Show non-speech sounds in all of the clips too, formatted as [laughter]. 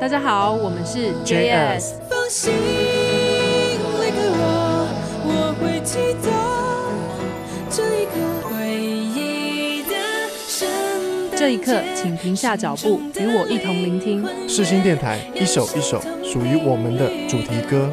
大家好，我们是 JS。放心离开我，我会记得这一刻回忆的圣诞这一刻，请停下脚步，与我一同聆听。世新电台一首一首属于我们的主题歌。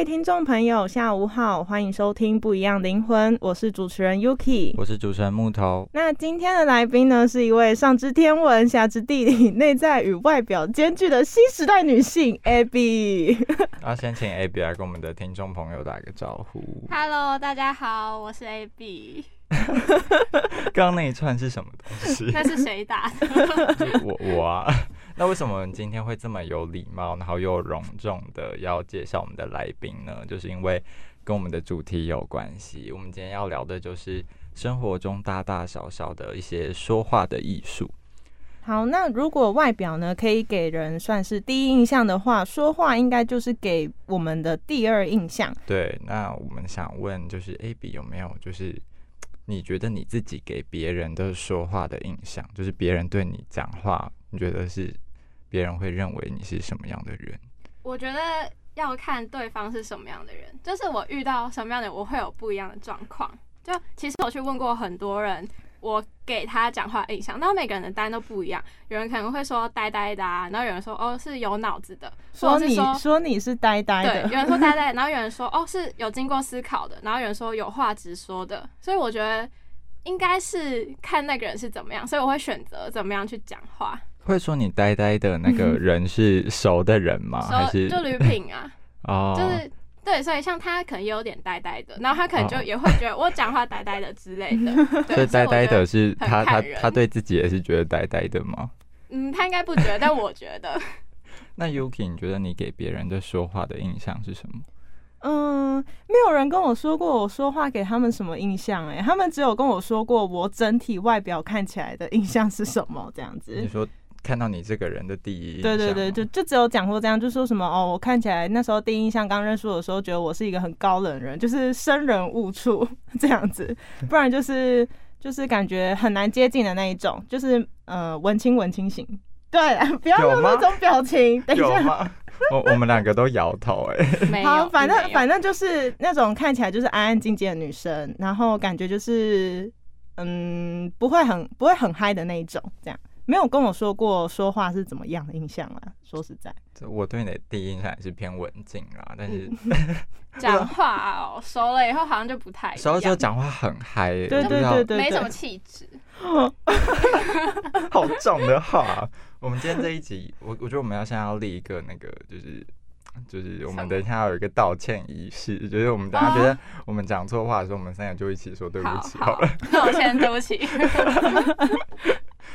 位听众朋友，下午好，欢迎收听《不一样灵魂》，我是主持人 Yuki。我是主持人木头。那今天的来宾呢，是一位上知天文、下知地理、内在与外表兼具的新时代女性 Abby。要 [laughs] 先请 Abby 来跟我们的听众朋友打个招呼。Hello，大家好，我是 Abby。[laughs] 刚刚那一串是什么东西？[laughs] 那是谁打的？我我啊。那为什么我们今天会这么有礼貌，然后又隆重的要介绍我们的来宾呢？就是因为跟我们的主题有关系。我们今天要聊的就是生活中大大小小的一些说话的艺术。好，那如果外表呢可以给人算是第一印象的话，说话应该就是给我们的第二印象。对，那我们想问，就是 AB 有没有就是你觉得你自己给别人的说话的印象，就是别人对你讲话，你觉得是别人会认为你是什么样的人？我觉得要看对方是什么样的人，就是我遇到什么样的人，我会有不一样的状况。就其实我去问过很多人，我给他讲话的印象，然后每个人的答案都不一样。有人可能会说呆呆的啊，然后有人说哦是有脑子的，说你说说你是呆呆对，的，有人说呆呆，[laughs] 然后有人说哦是有经过思考的，然后有人说有话直说的，所以我觉得应该是看那个人是怎么样，所以我会选择怎么样去讲话。会说你呆呆的那个 [laughs] 人是熟的人吗？还是就吕品啊，哦，就是对，所以像他可能也有点呆呆的，然后他可能就哦也会觉得我讲话呆呆的之类的。[laughs] 对所以呆呆的，是他他他对自己也是觉得呆呆的吗？嗯，他应该不觉得，但我觉得，[laughs] 那 Yuki，你觉得你给别人的说话的印象是什么？嗯，没有人跟我说过我说话给他们什么印象、哎，他们只有跟我说过我整体外表看起来的印象是什么这样子你。说看到你这个人的第一印对对对，就就只有讲过这样，就说什么哦，我看起来那时候第一印象刚认识我的时候，觉得我是一个很高冷的人，就是生人勿触 [laughs] 这样子，不然就是就是感觉很难接近的那一种，就是呃文青文青型。对，[laughs] 不要用那种表情。等一下，我我们两个都摇头哎。[laughs] 好，反正反正就是那种看起来就是安安静静的女生，然后感觉就是嗯不会很不会很嗨的那一种，这样没有跟我说过说话是怎么样的印象啊。说实在，这我对你的第一印象也是偏文静啦，但是 [laughs] 讲话哦，熟了以后好像就不太一时候就样，讲话很嗨、欸，对对对对没什么气质。[laughs] [laughs] 好重的话。我们今天这一集，我我觉得我们要先要立一个那个，就是就是我们等一下要有一一个道歉仪式，就是我们等一下觉得我们讲错话的时候，我们三个就一起说对不起好好了。，那我先对不起。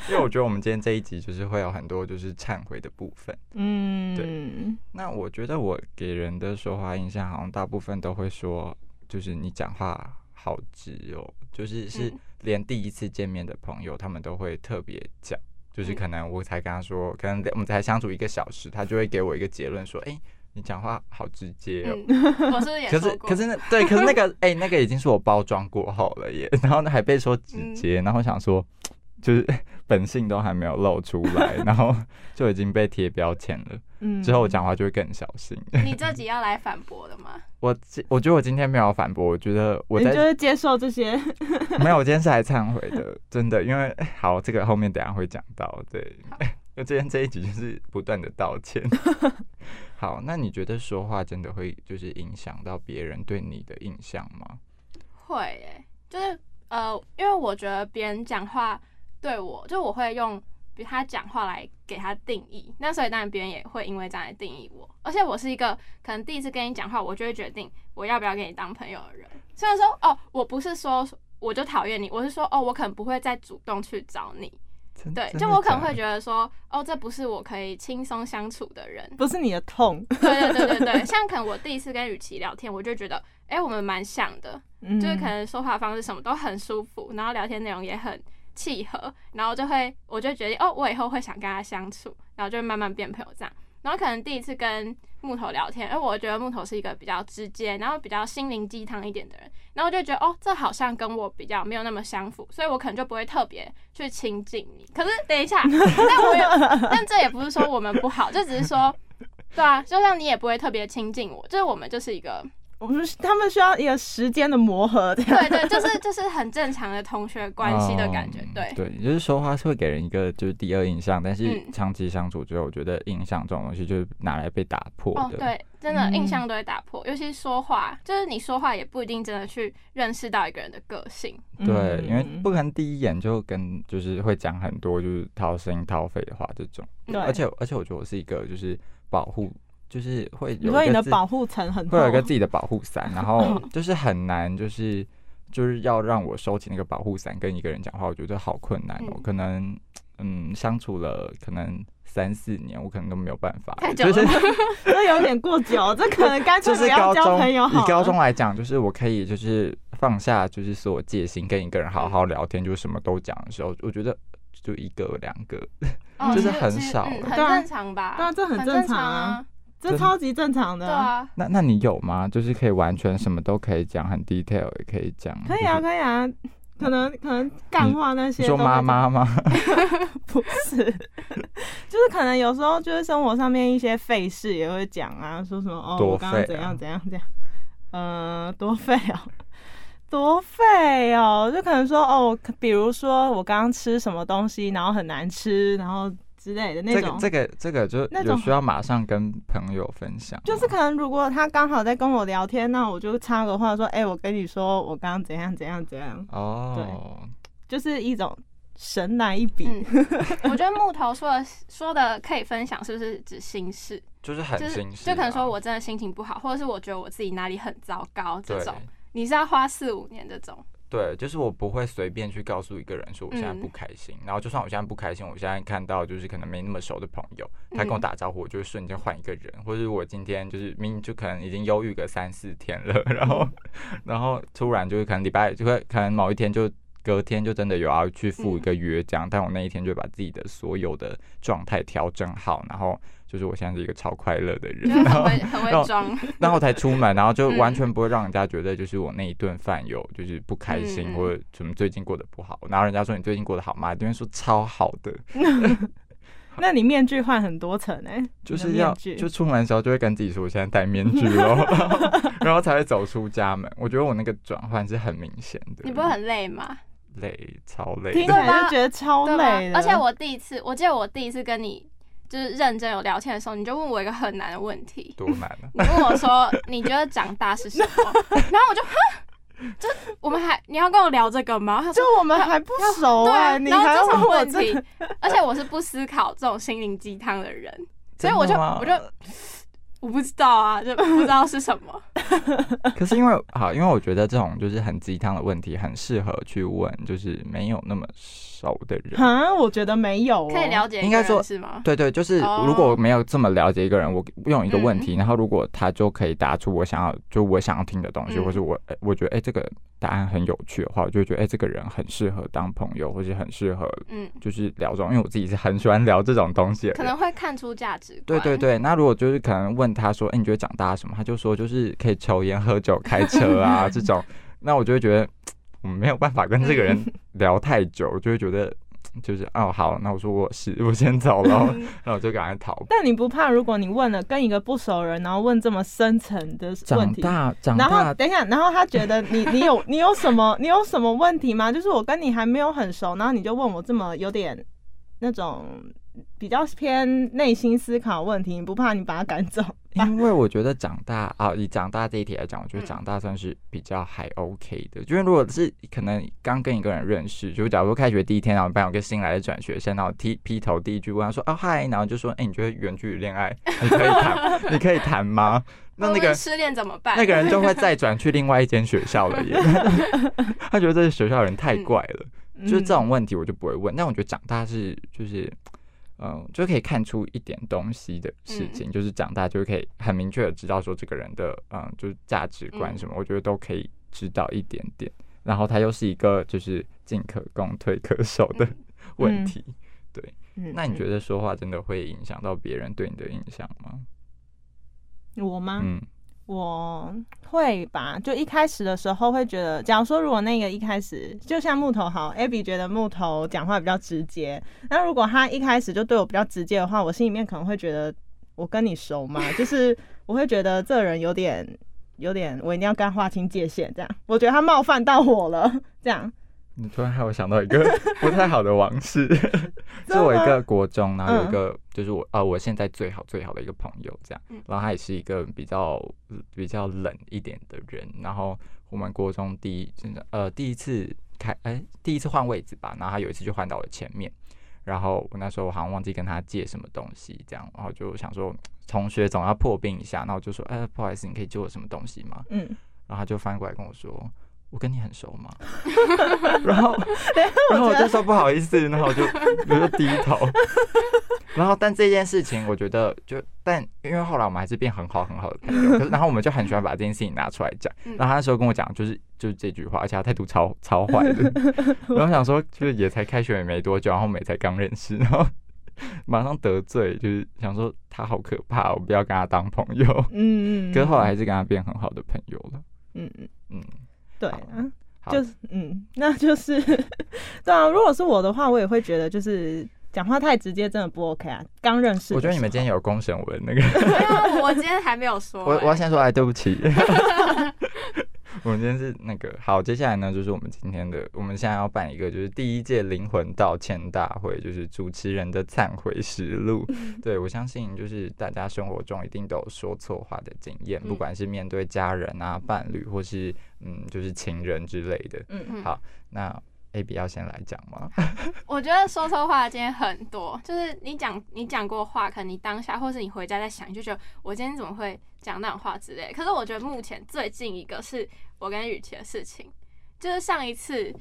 因为我觉得我们今天这一集就是会有很多就是忏悔的部分。嗯，对那我觉得我给人的说话印象，好像大部分都会说，就是你讲话好直哦，就是是嗯连第一次见面的朋友，他们都会特别讲，就是嗯可能我才跟他说，可能我们才相处一个小时，他就会给我一个结论说，哎、你讲话好直接哦。嗯，我是不是也可？是可是那对，可是那个哎、那个已经是我包装过后了耶，然后呢还被说直接，然后想说就是 [laughs] 本性都还没有露出来，[laughs] 然后就已经被贴标签了。嗯之后我讲话就会更小心。你这集要来反驳的吗？[laughs] 我今我觉得我今天没有反驳，我觉得我你就在是接受这些，没有，我今天是来忏悔的，真的，因为好，这个后面等下会讲到，对，那今天这一集就是不断的道歉。好，那你觉得说话真的会就是影响到别人对你的印象吗？会诶、就是呃，因为我觉得别人讲话对我，就我会用比他讲话来给他定义，那所以当然别人也会因为这样来定义我。而且我是一个可能第一次跟你讲话，我就会决定我要不要跟你当朋友的人。虽然说哦，我不是说我就讨厌你，我是说哦，我可能不会再主动去找你，对，就我可能会觉得说，哦，这不是我可以轻松相处的人。不是你的痛，对对对对对，[laughs] 像可能我第一次跟雨琦聊天，我就觉得，哎、我们蛮像的，嗯就是可能说话方式什么都很舒服，然后聊天内容也很契合，然后就会我就决定，哦，我以后会想跟他相处，然后就会慢慢变朋友这样。然后可能第一次跟木头聊天，因为我觉得木头是一个比较直接，然后比较心灵鸡汤一点的人，然后我就觉得哦，这好像跟我比较没有那么相符，所以我可能就不会特别去亲近你。可是等一下，[laughs] 但我有，但这也不是说我们不好，这只是说，对啊，就像你也不会特别亲近我，就是我们就是一个，我们他们需要一个时间的磨合，这样对对，就是就是很正常的同学关系的感觉，嗯对。对，就是说话是会给人一个就是第二印象，但是嗯长期相处之后，我觉得印象这种东西就是拿来被打破的。，哦对，真的嗯印象都会打破，尤其是说话，就是你说话也不一定真的去认识到一个人的个性。对，因为嗯不可能第一眼就跟就是会讲很多就是掏心掏肺的话这种，对，而且而且我觉得我是一个就是保护，就是会有一个自的保护层很会有一个自己的保护伞，然后 [laughs] 就是很难就是就是要让我收起那个保护伞跟一个人讲话，我觉得好困难哦，嗯。可能嗯相处了可能三四年，我可能都没有办法。太，久就是 [laughs] 了这有点过久，[laughs] 这可能干脆就不要交是高中朋友好。以高中来讲，就是我可以就是放下就是所有戒心，跟一个人好好聊天，就是什么都讲的时候，我觉得就一个两个，哦就是很少很正常吧？对啊这很很正常常啊。这超级正常的。对，啊，那那你有吗？就是可以完全什么都可以讲，很 detail 也可以讲，可以啊，可以啊。可能 [laughs] 可能干话那些你说妈妈吗？[laughs] 不是，就是可能有时候就是生活上面一些费事也会讲啊，说什么哦，多我刚刚怎样怎样怎样，呃，多费哦，多费哦，就可能说哦，比如说我刚刚吃什么东西，然后很难吃，然后之类的那种。这个这个这个就那种有需要马上跟朋友分享，就是可能，如果他刚好在跟我聊天，那我就插个话说：“哎、我跟你说，我刚刚怎样怎样怎样。哦，”对就是一种神来一笔。嗯，[laughs] 我觉得木头说的说的可以分享，是不是指心事？就是很就是心事啊，就可能说我真的心情不好，或者是我觉得我自己哪里很糟糕这种，你是要花四五年这种。对，就是我不会随便去告诉一个人说我现在不嗯开心，然后就算我现在不开心，我现在看到就是可能没那么熟的朋友，他跟我嗯打招呼，我就会瞬间换一个人，或者是我今天就是明明就可能已经忧郁个三四天了，[laughs] 然后然后突然就是可能礼拜就会可能某一天就。隔天就真的有要去赴一个约这样，但我那一天就把自己的所有的状态调整好，然后就是我现在是一个超快乐的人，就是 [laughs] 然后很会装，[laughs] 然后才出门，然后就完嗯。全不会让人家觉得就是我那一顿饭有就是不开心、或者什么最近过得不好，然后人家说你最近过得好吗？对面说超好的，[laughs] 那你面具换很多层哎、就是要就出门的时候就会跟自己说我现在戴面具咯，然后然后才会走出家门。我觉得我那个转换是很明显的，你不会很累吗？累超累听起的，来就觉得超累？而且我第一次，我记得我第一次跟你就是认真有聊天的时候，你就问我一个很难的问题，多难啊！你问我说你觉得长大是什么？[laughs] 然后我就哈，就我们还你要跟我聊这个吗？就我们还不熟对哎、啊，你还然后这种问题这个，而且我是不思考这种心灵鸡汤的人，所以我就我就我不知道啊，就 [laughs] 不知道是什么。[laughs] 可是因为好，因为我觉得这种就是很鸡汤的问题，很适合去问就是没有那么熟的人。哈，我觉得没有、哦，可以了解应该说是吗？对对，就是哦如果我没有这么了解一个人，我用一个问嗯题，然后如果他就可以答出我想要就我想要听的东西，嗯或是我哎我觉得哎、这个答案很有趣的话，我就会觉得哎、这个人很适合当朋友，或是很适合嗯，就是聊这种，因为我自己是很喜欢聊这种东西的。可能会看出价值观。对对对，那如果就是可能问他说，哎、你觉得长大什么？他就说就是可以抽烟、喝酒、开车啊 [laughs] 这种，那我就会觉得我没有办法跟这个人 [laughs] 聊太久，我就会觉得就是哦好，那我说我是 [laughs] 我先走了，嗯那我就赶快逃。但你不怕，如果你问了跟一个不熟人，然后问这么深层的问长题，大长然后大，等一下，然后他觉得你你有你有什么你有什么问题吗？就是我跟你还没有很熟，然后你就问我这么有点那种比较偏内心思考的问题，你不怕你把他赶走？[laughs] 因为我觉得长大啊，以长大这一题来讲，我觉得嗯长大算是比较还 OK 的。就是如果是可能刚跟一个人认识，就假如说开学第一天，然后班有个新来的转学生，然后劈劈头第一句问他说哦嗨，然后就说哎、你觉得远距离恋爱你可以谈，[laughs] 你可以谈吗？那那个失恋怎么办？[laughs] 那个人就会再转去另外一间学校了耶。他觉得这个学校的人太怪了，就是这种问题我就不会问。但我觉得长大是就是。嗯，就可以看出一点东西的事情，就是长大就可以很明确的知道说这个人的嗯，就是价值观什么，我觉得都可以知道一点点。然后他又是一个就是进可攻退可守的 [laughs] 问题，对。嗯那你觉得说话真的会影响到别人对你的印象吗？我吗？嗯，我会吧，就一开始的时候会觉得，假如说如果那个一开始就像木头好，Abby 觉得木头讲话比较直接，那如果他一开始就对我比较直接的话，我心里面可能会觉得我跟你熟吗，[laughs] 就是我会觉得这人有点有点，我一定要跟他划清界限，这样，我觉得他冒犯到我了，这样。你突然害我想到一个 [laughs] 不太好的往事，[laughs] 是我一个国中，然后有一个就是我啊，我现在最好最好的一个朋友，这样，然后他也是一个比较比较冷一点的人，然后我们国中第一真的呃第一次开哎第一次换位置吧，然后他有一次就换到我前面，然后我那时候我好像忘记跟他借什么东西，这样，然后就想说同学总要破冰一下，然后就说哎不好意思，你可以借我什么东西吗？嗯，然后他就翻过来跟我说。我跟你很熟吗？[laughs] 然后，然后我就说不好意思，然后我就 [laughs] 我就低头。[laughs] 然后，但这件事情，我觉得就但因为后来我们还是变很好很好的朋友，可是然后我们就很喜欢把这件事情拿出来讲。然后他那时候跟我讲，就是就是这句话，而且他态度超超坏的。然后想说，就是也才开学也没多久，然后我们也才刚认识，然后马上得罪，就是想说他好可怕，我不要跟他当朋友。嗯嗯。可是后来还是跟他变很好的朋友了。嗯嗯嗯。对啊，就是嗯，[laughs] 那就是对啊。如果是我的话，我也会觉得就是讲话太直接，真的不 OK 啊。刚认识，我觉得你们今天有公审文那个，我今天还没有说、[laughs] 欸。我我要先说，哎，对不起。[laughs] [laughs] 我们今天是那个好，接下来呢，就是我们今天的，我们现在要办一个，就是第一届灵魂道歉大会，就是主持人的忏悔实录。对我相信，就是大家生活中一定都有说错话的经验，不管是面对家人啊、伴侣，或是嗯，就是情人之类的。嗯，好，那 A B 要先来讲吗？我觉得说错话今天很多，就是你讲你讲过话，可能你当下或是你回家在想，你就觉得我今天怎么会讲那种话之类。可是我觉得目前最近一个是我跟雨琦的事情，就是上一次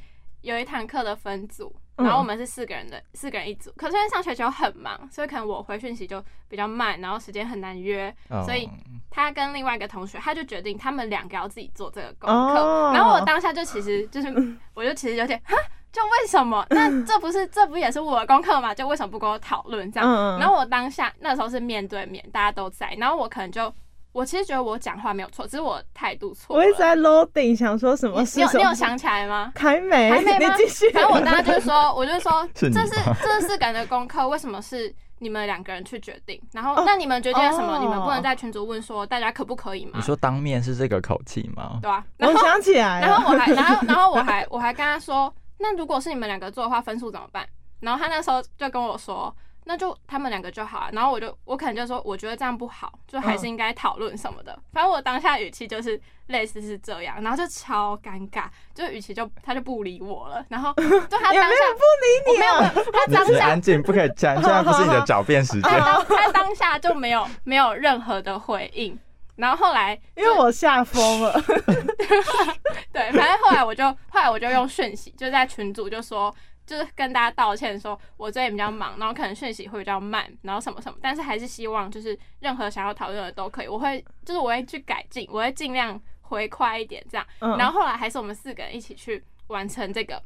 有一堂课的分组，然后我们是四个人的，四个人一组。可是因为上学期很忙，所以可能我回讯息就比较慢，然后时间很难约，所以他跟另外一个同学，他就决定他们两个要自己做这个功课。然后我当下就其实就是，[laughs] 我就其实有点哈。就为什么？[laughs] 那这不是这不也是我的功课吗？就为什么不跟我讨论这样？然后我当下那时候是面对面，大家都在，然后我可能就我其实觉得我讲话没有错，只是我态度错。我一直在 loading，想说什么？你有你有想起来吗？还没，还没你继续。反正我当时就是说，我就说 [laughs] 这是这是四个人的功课，为什么是你们两个人去决定？然后那你们决定了什么？你们不能在群组问说大家可不可以吗？你说当面是这个口气吗？对啊，[laughs] 我想起来然后我还然后然后我还我还跟他说。那如果是你们两个做的话，分数怎么办？然后他那时候就跟我说，那就他们两个就好了。然后我就我可能就说，我觉得这样不好，就还是应该讨论什么的。反正我当下语气就是类似是这样，然后就超尴尬，就语气就他就不理我了。然后 [laughs] 就他当下不理你，没有，他当下安静，不可以这样，现在不是你的狡辩时间。他当下就没有没有任何的回应。然后后来，因为我吓疯了，[laughs] 对，反正后来我就后来我就用讯息，就在群组就说，就是跟大家道歉，说我最近比较忙，然后可能讯息会比较慢，然后什么什么，但是还是希望就是任何想要讨论的都可以，我会就是我会去改进，我会尽量回快一点这样。然后后来还是我们四个人一起去完成这个。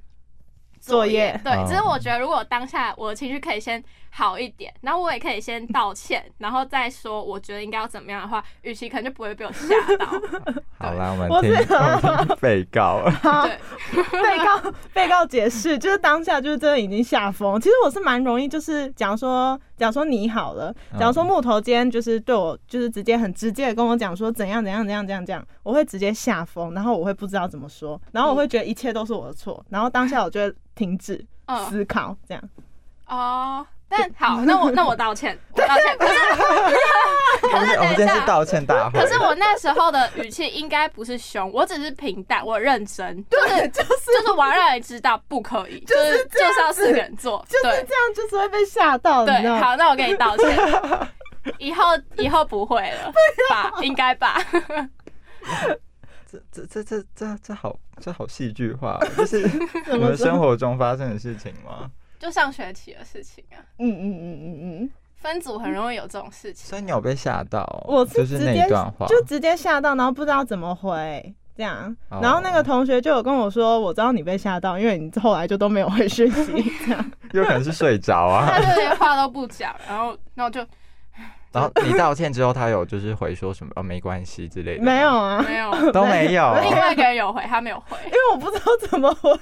作业对，只是我觉得如果当下我的情绪可以先好一点，然后我也可以先道歉，[laughs] 然后再说我觉得应该要怎么样的话，与其可能就不会被我吓到。[laughs] 好啦，我们听我听 [laughs] 被告。对，被告被告解释，就是当下就是真的已经吓疯。其实我是蛮容易，就是假如说假如说你好了，假如说木头今天就是对我就是直接很直接的跟我讲说怎样怎样怎样怎样怎样，我会直接吓疯，然后我会不知道怎么说，然后我会觉得一切都是我的错，然后当下我就会停止思考，这样。哦，但好，那我那我道歉，我道歉。[laughs] 可是 [laughs] 可是我们今天是道歉大会。可是我那时候的语气应该不是凶，我只是平淡，我认真，就是就是就是我要让你知道不可以，就是就是要四个人做，就是这样，就是会被吓到。对，好，那我给你道歉，[laughs] 以后以后不会了吧？应该吧？这这这这这这这好这好戏剧化，就是你怎么说们生活中发生的事情吗？就上学期的事情啊，嗯嗯嗯嗯嗯，分组很容易有这种事情。所以你有被吓到？我就是那直接一段话，就直接吓到，然后不知道怎么回。这样，哦然后那个同学就有跟我说，我知道你被吓到，因为你后来就都没有回讯息，[laughs] 这样。有可能是睡着啊他啊。就连话都不讲，然后然后就 [laughs] 然后你道歉之后，他有就是回说什么哦没关系之类的吗，没有啊，没有。都没有。另外一个人有回，他没有回。因为我不知道怎么回，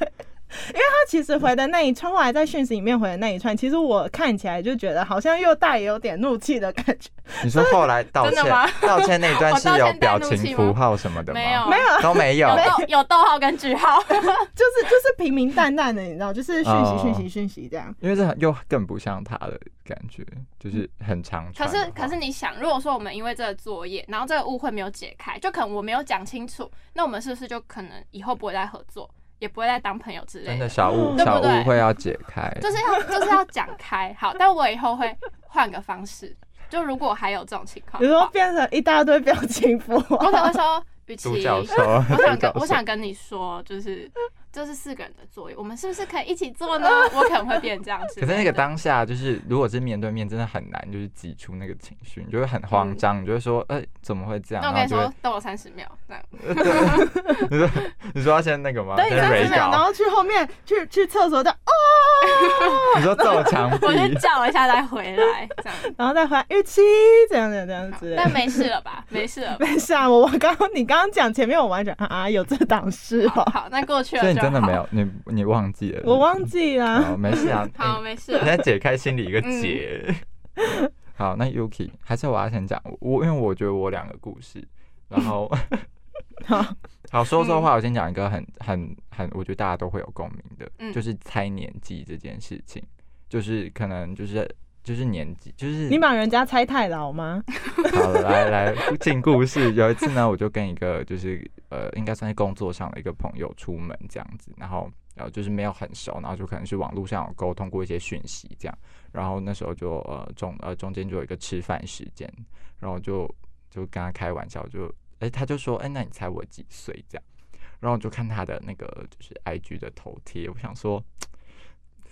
[laughs] 因为他其实回的那一串，后来在讯息里面回的那一串，其实我看起来就觉得好像又带有点怒气的感觉，你说后来道歉 [laughs] 道歉那一段是有表情符号什么的吗？没有没有，都没有有。逗 [laughs] 有逗号跟句号，就是就是平平淡淡的，你知道，就是讯哦息讯息讯息这样。因为这又更不像他的感觉，就是很长可。是可是你想，如果说我们因为这个作业，然后这个误会没有解开，就可能我没有讲清楚，那我们是不是就可能以后不会再合作，也不会再当朋友之类真的的？小误小对不对误会要解开，就是要就是要讲开，好，但我以后会换个方式，就如果还有这种情况比如说，变成一大堆表情符我号，可能会说，与其我想跟我想跟你说，就是这是四个人的作业，我们是不是可以一起做呢？[laughs] 我可能会变这样子。可是那个当下，就是如果是面对面，真的很难，就是挤出那个情绪，你就会很慌张，你就会说，哎、怎么会这样？那我跟你说等我三十秒，这样。你说你说要先那个吗？等你先蕊三十秒，然，后去后面去去厕所的哦，[laughs] 你说揍墙壁我，先叫一下再回来，这样。然后再回来预期这样的这样这样子。但没事了吧？没事了。没事啊，我我刚刚你刚刚讲前面我完全啊有这档事哦，好好，那过去了真的没有，你你忘记了？我忘记了。哦，没事啊。[laughs] 好，哎没事你了。在解开心里一个嗯结。[laughs] 好，那 Yuki 还是我要先讲我，因为我觉得我两个故事，然后 [laughs] 好，好说说话，我先讲一个很很很，我觉得大家都会有共鸣的，嗯就是猜年纪这件事情，就是可能就是就是年纪，就是你把人家猜太老吗？[laughs] 好了，来来进故事。有一次呢，我就跟一个就是呃，应该算是工作上的一个朋友出门这样子，然后然后就是没有很熟，然后就可能是网络上有沟通过一些讯息这样，然后那时候就呃中呃中间就有一个吃饭时间，然后就就跟他开玩笑，就哎、他就说哎、那你猜我几岁这样，然后我就看他的那个就是 IG 的头贴，我想说。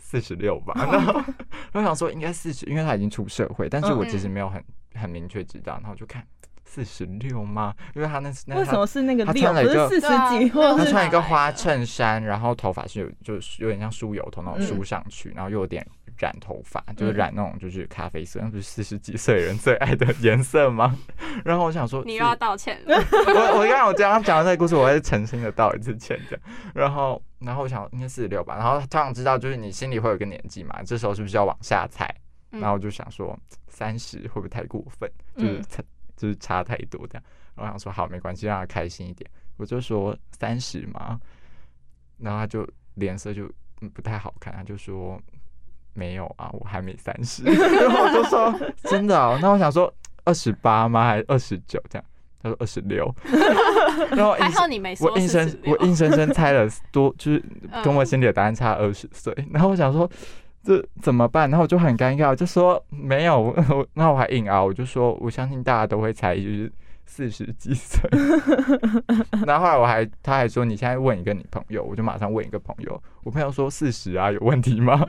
四十六吧，然后我想说应该四十，因为他已经出社会，但是我其实没有很很明确知道，然后我就看四十六吗？因为他那那为什么是那个他六，穿了一个不是四十几，他穿一个花衬衫，然后头发是有就是有点像梳油头那种嗯。梳上去，然后又有点染头发，就是嗯染那种就是咖啡色，那不是四十几岁人最爱的颜色吗？[laughs] 然后我想说，你又要道歉了。[laughs] 我我刚刚我刚刚讲的那个故事，我还是诚心的道一次歉这样。然后然后我想应该四十六吧，然后他想知道就是你心里会有个年纪嘛，这时候是不是要往下猜？嗯然后我就想说三十会不会太过分？就是嗯差就是差太多这样。然后我想说好没关系，让他开心一点。我就说三十嘛，然后他就脸色就嗯不太好看，他就说没有啊，我还没三十。[laughs] 然后我就说真的哦，那我想说二十八吗？还是二十九这样？他说二十六，[laughs] 然后我还硬好你没说我硬生我硬生生猜了多，就是嗯跟我心里的答案差二十岁。[laughs] 然后我想说这怎么办？然后我就很尴尬，我就说没有，我我那我还硬熬，我就说我相信大家都会猜，就是四十几岁。[laughs] 然后后来我还他还说你现在问一个你朋友，我就马上问一个朋友，我朋友说四十啊，有问题吗？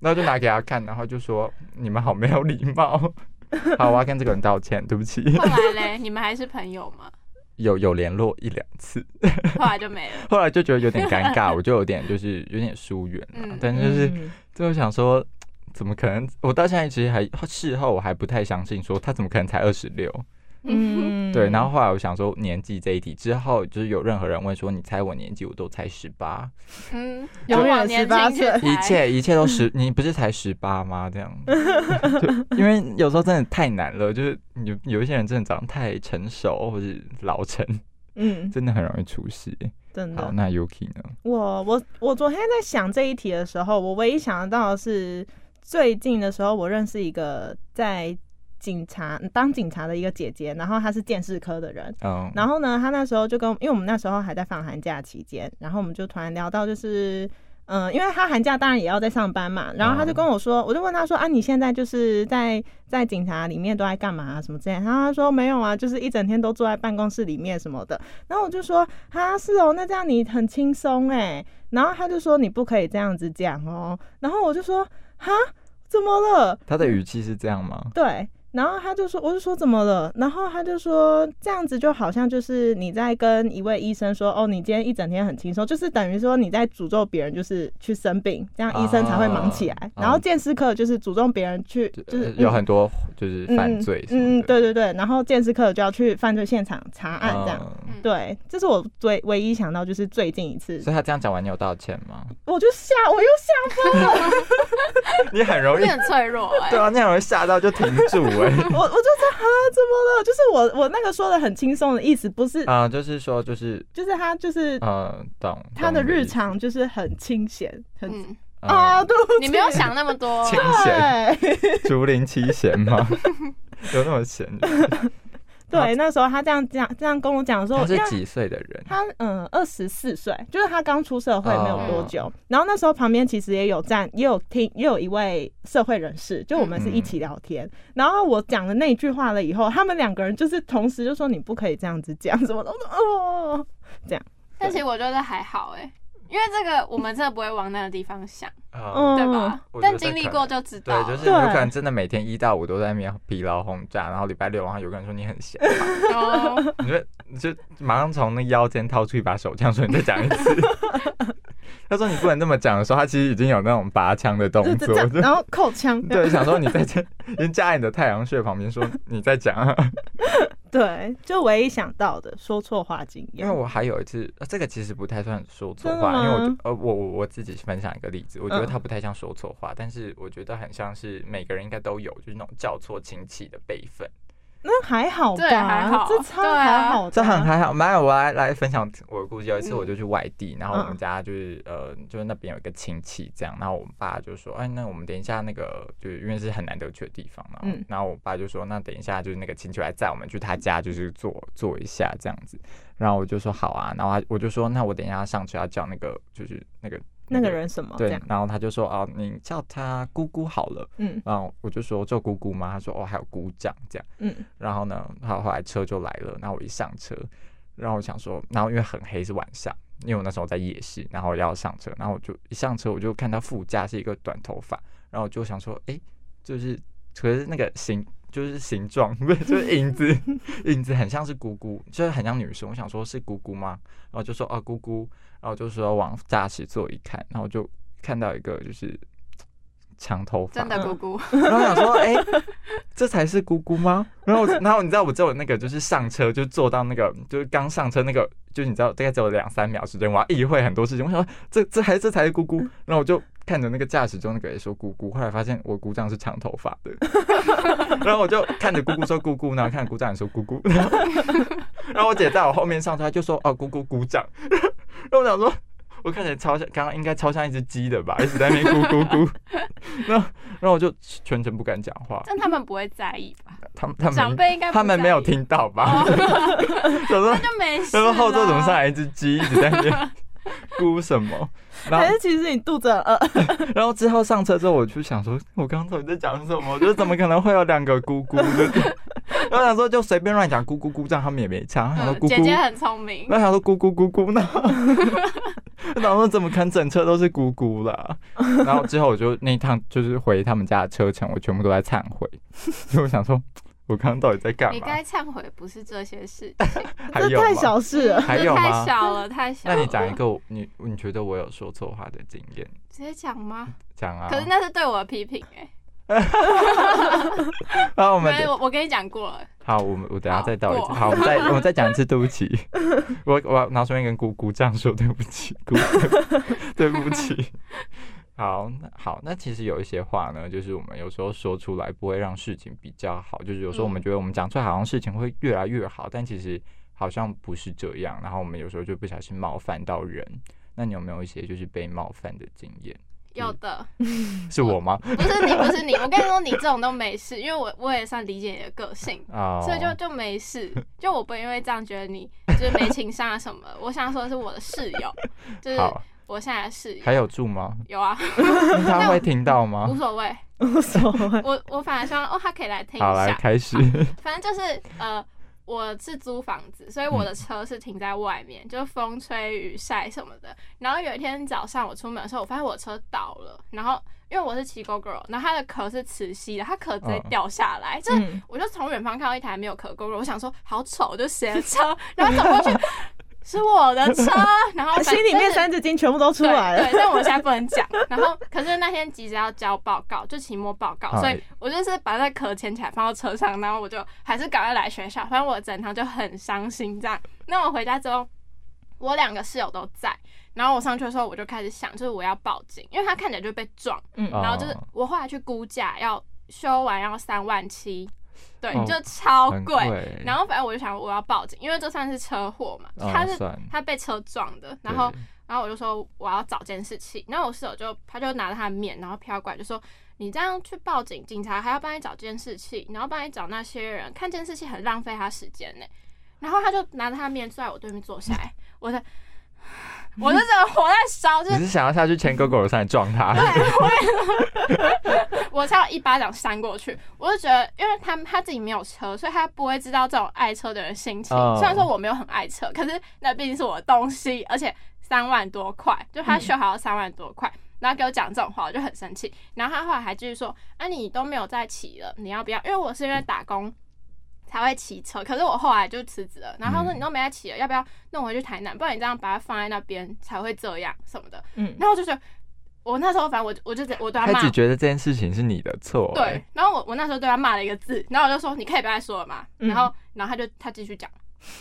然后 [laughs] 就拿给他看，然后就说你们好没有礼貌。[laughs] 好，我要跟这个人道歉，对不起。后来嘞，你们还是朋友吗？有有联络一两次，后来就没了。后来就觉得有点尴尬，我就有点就是有点疏远了。嗯但是就是最后想说，怎么可能？我到现在其实还事后我还不太相信，说他怎么可能才二十六？[laughs] 嗯对，然后后来我想说年纪这一题之后，就是有任何人问说你猜我年纪，我都猜十八，嗯，[laughs] 永远往年18岁一切一切都十，你不是才十八吗？这样，[laughs] 因为有时候真的太难了，就是有有一些人真的长得太成熟或是老成，嗯，真的很容易出事。好，真的。好那 Yuki 呢？我我我昨天在想这一题的时候，我唯一想得到的是最近的时候，我认识一个在警察当警察的一个姐姐，然后她是鉴识科的人，嗯，然后呢，她那时候就跟，因为我们那时候还在放寒假期间，然后我们就突然聊到就是。嗯、因为他寒假当然也要在上班嘛，然后他就跟我说，我就问他说啊，你现在就是在在警察里面都在干嘛、啊、什么之类，然后他说没有啊，就是一整天都坐在办公室里面什么的，然后我就说啊是哦，那这样你很轻松哎，然后他就说你不可以这样子讲哦，然后我就说哈？怎么了？他的语气是这样吗？对，然后他就说，我就说怎么了？然后他就说这样子就好像就是你在跟一位医生说，哦，你今天一整天很轻松，就是等于说你在诅咒别人，就是去生病，这样医生才会忙起来。啊然后鉴识课就是诅咒别人去，就是、呃有很多就是犯罪嗯嗯，对对对，然后鉴识课就要去犯罪现场查案这样。对，这是我最唯一想到就是最近一次，所以他这样讲完，你有道歉吗？[laughs] 我就吓，我又吓疯了，[laughs] 你很容易你，很脆弱哎、[laughs] 对啊，你很容易吓到就停住哎、[laughs] 我我就说啊，怎么了？就是我我那个说的很轻松的意思，不是，啊、就是说就是就是他就是呃，懂他的日常就是很清闲，很、嗯，嗯啊，对，你没有想那么多，清闲，竹林七贤吗？[laughs] 有那么闲？对，那时候他这样讲这样跟我讲的时候，因为他是几岁的人？他嗯二十四岁，就是他刚出社会没有多哦久。然后那时候旁边其实也有站，也有听，也有一位社会人士，就我们是一起聊天。然后我讲了那句话了以后，他们两个人就是同时就说你不可以这样子讲什么的。我说哦，但其实我觉得还好哎、因为这个我们真的不会往那个地方想，啊。嗯。对吧？但经历过就知道对，就是有可能真的每天一到五都在那边疲劳轰炸，然后礼拜六晚上有个人说你很闲，哦，你就你就马上从那腰间掏出一把手枪说你再讲一次。[laughs] 他说你不能这么讲的时候，他其实已经有那种拔枪的动作，然后扣枪。[laughs] 对，想说你在这，已经架在你的太阳穴旁边说你在讲啊。[laughs] 对，就唯一想到的说错话经验。因为我还有一次，呃这个其实不太算说错话，因为我呃我我我自己分享一个例子，我觉得他不太像说错话，但是我觉得很像是每个人应该都有，就是那种叫错亲戚的辈分。那还好吧，对还好。这超对啊还好啊，这很还好，没有，我来来分享我的故事。有一次嗯我就去外地，然后我们嗯家就是呃，就是那边有一个亲戚这样，然后我爸就说，哎，那我们等一下那个，就是因为是很难得去的地方嘛，嗯。然后我爸就说，那等一下就是那个亲戚来载我们去他家，就是坐坐一下这样子，然后我就说好啊，然后他我就说，那我等一下上车要叫那个就是那个那个人什么？对，，然后他就说哦，你叫他姑姑好了，嗯。然后我就说叫姑姑吗？他说哦，还有姑丈。这样。嗯。然后呢，他，后来车就来了，然后我一上车，然后我想说，然后因为很黑是晚上，因为我那时候在夜市，然后要上车，然后我就一上车我就看到副驾是一个短头发，然后我就想说，哎，就是可是那个形就是形状 [laughs] 不是就是影子，影子很像是姑姑，就是很像女生，我想说是姑姑吗？然后就说哦姑姑，然后就说往驾驶座一看，然后就看到一个就是长头发，真的姑姑，然后我想说，哎、这才是姑姑吗？然后，然后你知道我只有那个就是上车就坐到那个就是刚上车那个，就是你知道大概只有两三秒时间，我要意会很多事情。我想说这这还这才是姑姑，然后我就看着那个驾驶中那个人说姑姑，后来发现我姑丈是长头发的，[laughs] 然后我就看着姑姑说姑姑，然后看着姑丈也说姑姑，然 [laughs] 后然后我姐在我后面上车，就说哦姑姑姑丈，[laughs] 然后我想说。我看起来超像，刚刚应该超像一只鸡的吧，一直在那边咕咕咕，然后然后我就全程不敢讲话，但他们不会在意吧？他们他们长们辈应该他们没有听到吧？哦想说那就没事。他说后座怎么上？来一只鸡，一直在那边 [laughs] 咕什么？然后还是其实你肚子很饿，[laughs] 然后之后上车之后，我就想说，我刚刚到底在讲什么？我觉得怎么可能会有两个姑姑？就是 [laughs] 然后想说就随便乱讲咕咕咕，这样他们也没唱。想说嗯咕咕，姐姐很聪明然，后想说咕咕咕咕，然后然后说怎么可能整车都是咕咕啦？然后之后我就那一趟就是回他们家的车程，我全部都在忏悔，所以我想说，我刚刚到底在干嘛？你该忏悔不是这些事情，[laughs] 还有太小事了。还有太？小了，太小了。那你讲一个你你觉得我有说错话的经验，直接讲吗？讲啊。可是那是对我的批评 [laughs] 哎。然后我们我我跟你讲过了。好，我们我等下再道一次。好，我们再我们再讲一次，对不起。[laughs] 我我要拿出面跟姑姑这样说，对不起，姑对不起。好，那好，那其实有一些话呢，就是我们有时候说出来不会让事情比较好，就是有时候我们嗯觉得我们讲出来好像事情会越来越好，但其实好像不是这样。然后我们有时候就不小心冒犯到人。那你有没有一些就是被冒犯的经验？有的，[laughs] 是我吗？不是你，不是你。我跟你说，你这种都没事，因为我我也算理解你的个性，啊、所以就就没事。就我不会因为这样觉得你就是没情商啊什么。我想说的是我的室友，就是好，我现在的室友还有住吗？有啊，[laughs] 那他会听到吗无？所谓。无所谓。我我反而希望哦，他可以来听好，来一下。开始。反正就是呃，我是租房子，所以我的车是停在外面，就风吹雨晒什么的。然后有一天早上我出门的时候，我发现我车倒了，然后因为我是骑 GoGo，然后它的壳是磁吸的，它壳直接嗯掉下来，就是我就从远方看到一台没有壳 GoGo，我想说好丑，就谁的 [laughs] 车，然后走过去。是我的车，[laughs] 然后心里面三字经全部都出来了。对对，但我现在不能讲。然后，可是那天急着要交报告，就期末报告，所以我就是把那壳捡起来放到车上，然后我就还是赶快来学校。反正我整堂就很伤心这样。那我回家之后，我两个室友都在。然后我上去的时候，我就开始想，就是我要报警，因为他看起来就被撞。嗯哦然后就是我后来去估价，要修完要三万七，对，哦就超很贵。贵然后反正我就想我要报警，因为这算是车祸嘛，哦他是算。他被车撞的，然后对。然后我就说我要找监视器，然后我室友就他就拿着他的面，然后飘过来就说你这样去报警，警察还要帮你找监视器，然后帮你找那些人看监视器很浪费他时间呢。然后他就拿着他的面坐在我对面坐下来，我的我就整个火在烧，就是你是想要下去牵狗狗上来撞他？对我才有一巴掌扇过去，我就觉得，因为他他自己没有车，所以他不会知道这种爱车的人心情。哦虽然说我没有很爱车，可是那毕竟是我的东西，而且三万多块，就他修好要三万多块，然后给我讲这种话，我就很生气。然后他后来还继续说：“啊，你都没有在骑了，你要不要？”因为我是因为打工。才会骑车，可是我后来就辞职了。然后他说嗯你都没在骑了，要不要弄回去台南？不然你这样把它放在那边才会这样什么的。嗯，然后我就觉得，我那时候反正我就我就我对他骂他只觉得这件事情是你的错。对哎，，然后我我那时候对他骂了一个字，然后我就说你可以不要再说了嘛，嗯然后然后他就他继续讲，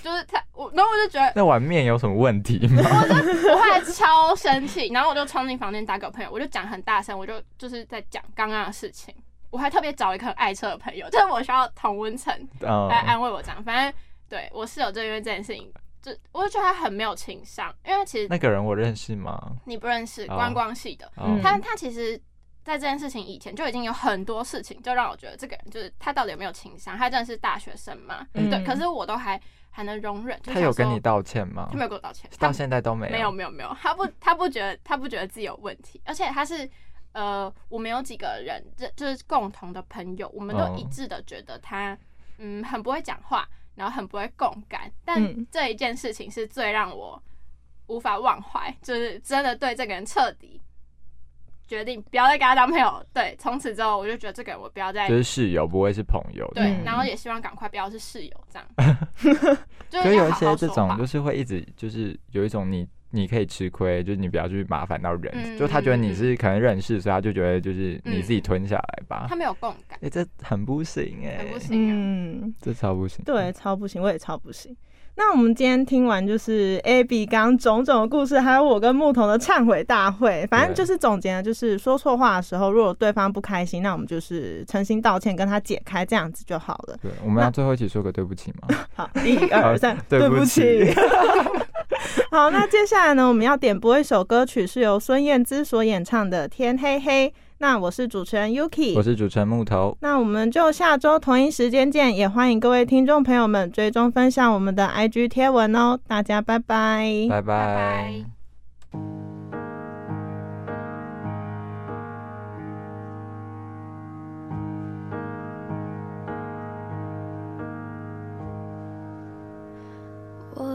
就是他我，然后我就觉得那碗面有什么问题吗？[laughs] 我后来超生气，然后我就冲进房间打给我朋友，我就讲很大声，我就就是在讲刚刚的事情，我还特别找一个很爱车的朋友，就是我需要同温层嗯来安慰我这样，反正对我室友就因为这件事情，就我就觉得他很没有情商，因为其实那个人我认识吗？你不认识哦观光系的，他他其实，在这件事情以前就已经有很多事情，就让我觉得这个人就是他到底有没有情商？他真的是大学生吗？嗯对，可是我都还还能容忍。就他有跟你，道歉吗他？没有跟我道歉，到现在都没有。没有没有没有，他不他不觉得他不觉得自己有问题，而且他是呃，我们有几个人，这就是共同的朋友，我们都哦一致的觉得他嗯很不会讲话，然后很不会共感，但嗯这一件事情是最让我无法忘怀，就是真的对这个人彻底决定不要再跟他当朋友。对，从此之后我就觉得这个人我不要再就是室友，不会是朋友。对，嗯然后也希望赶快不要是室友这样。[laughs] 就有一些这种就是会一直就是有一种你你可以吃亏，就是你不要去麻烦到人，嗯就他觉得你嗯是可能认识，所以他就觉得就是你嗯自己吞下来吧。他没有共感，哎、这很不行哎、很不行啊。嗯，这超不行。对，超不行，我也超不行。那我们今天听完就是 Abby 刚刚种种的故事，还有我跟牧童的忏悔大会，反正就是总结了，就是说错话的时候，如果对方不开心，那我们就是诚心道歉，跟他解开，这样子就好了。对，我们要最后一起说个对不起吗？[laughs] 好，一二三，[laughs] 对不起。[laughs] 好，那接下来呢，我们要点播一首歌曲，是由孙燕姿所演唱的《天黑黑》。那我是主持人 Yuki，我是主持人木头，那我们就下周同一时间见，也欢迎各位听众朋友们追踪分享我们的 IG 贴文哦。大家拜拜。拜拜拜。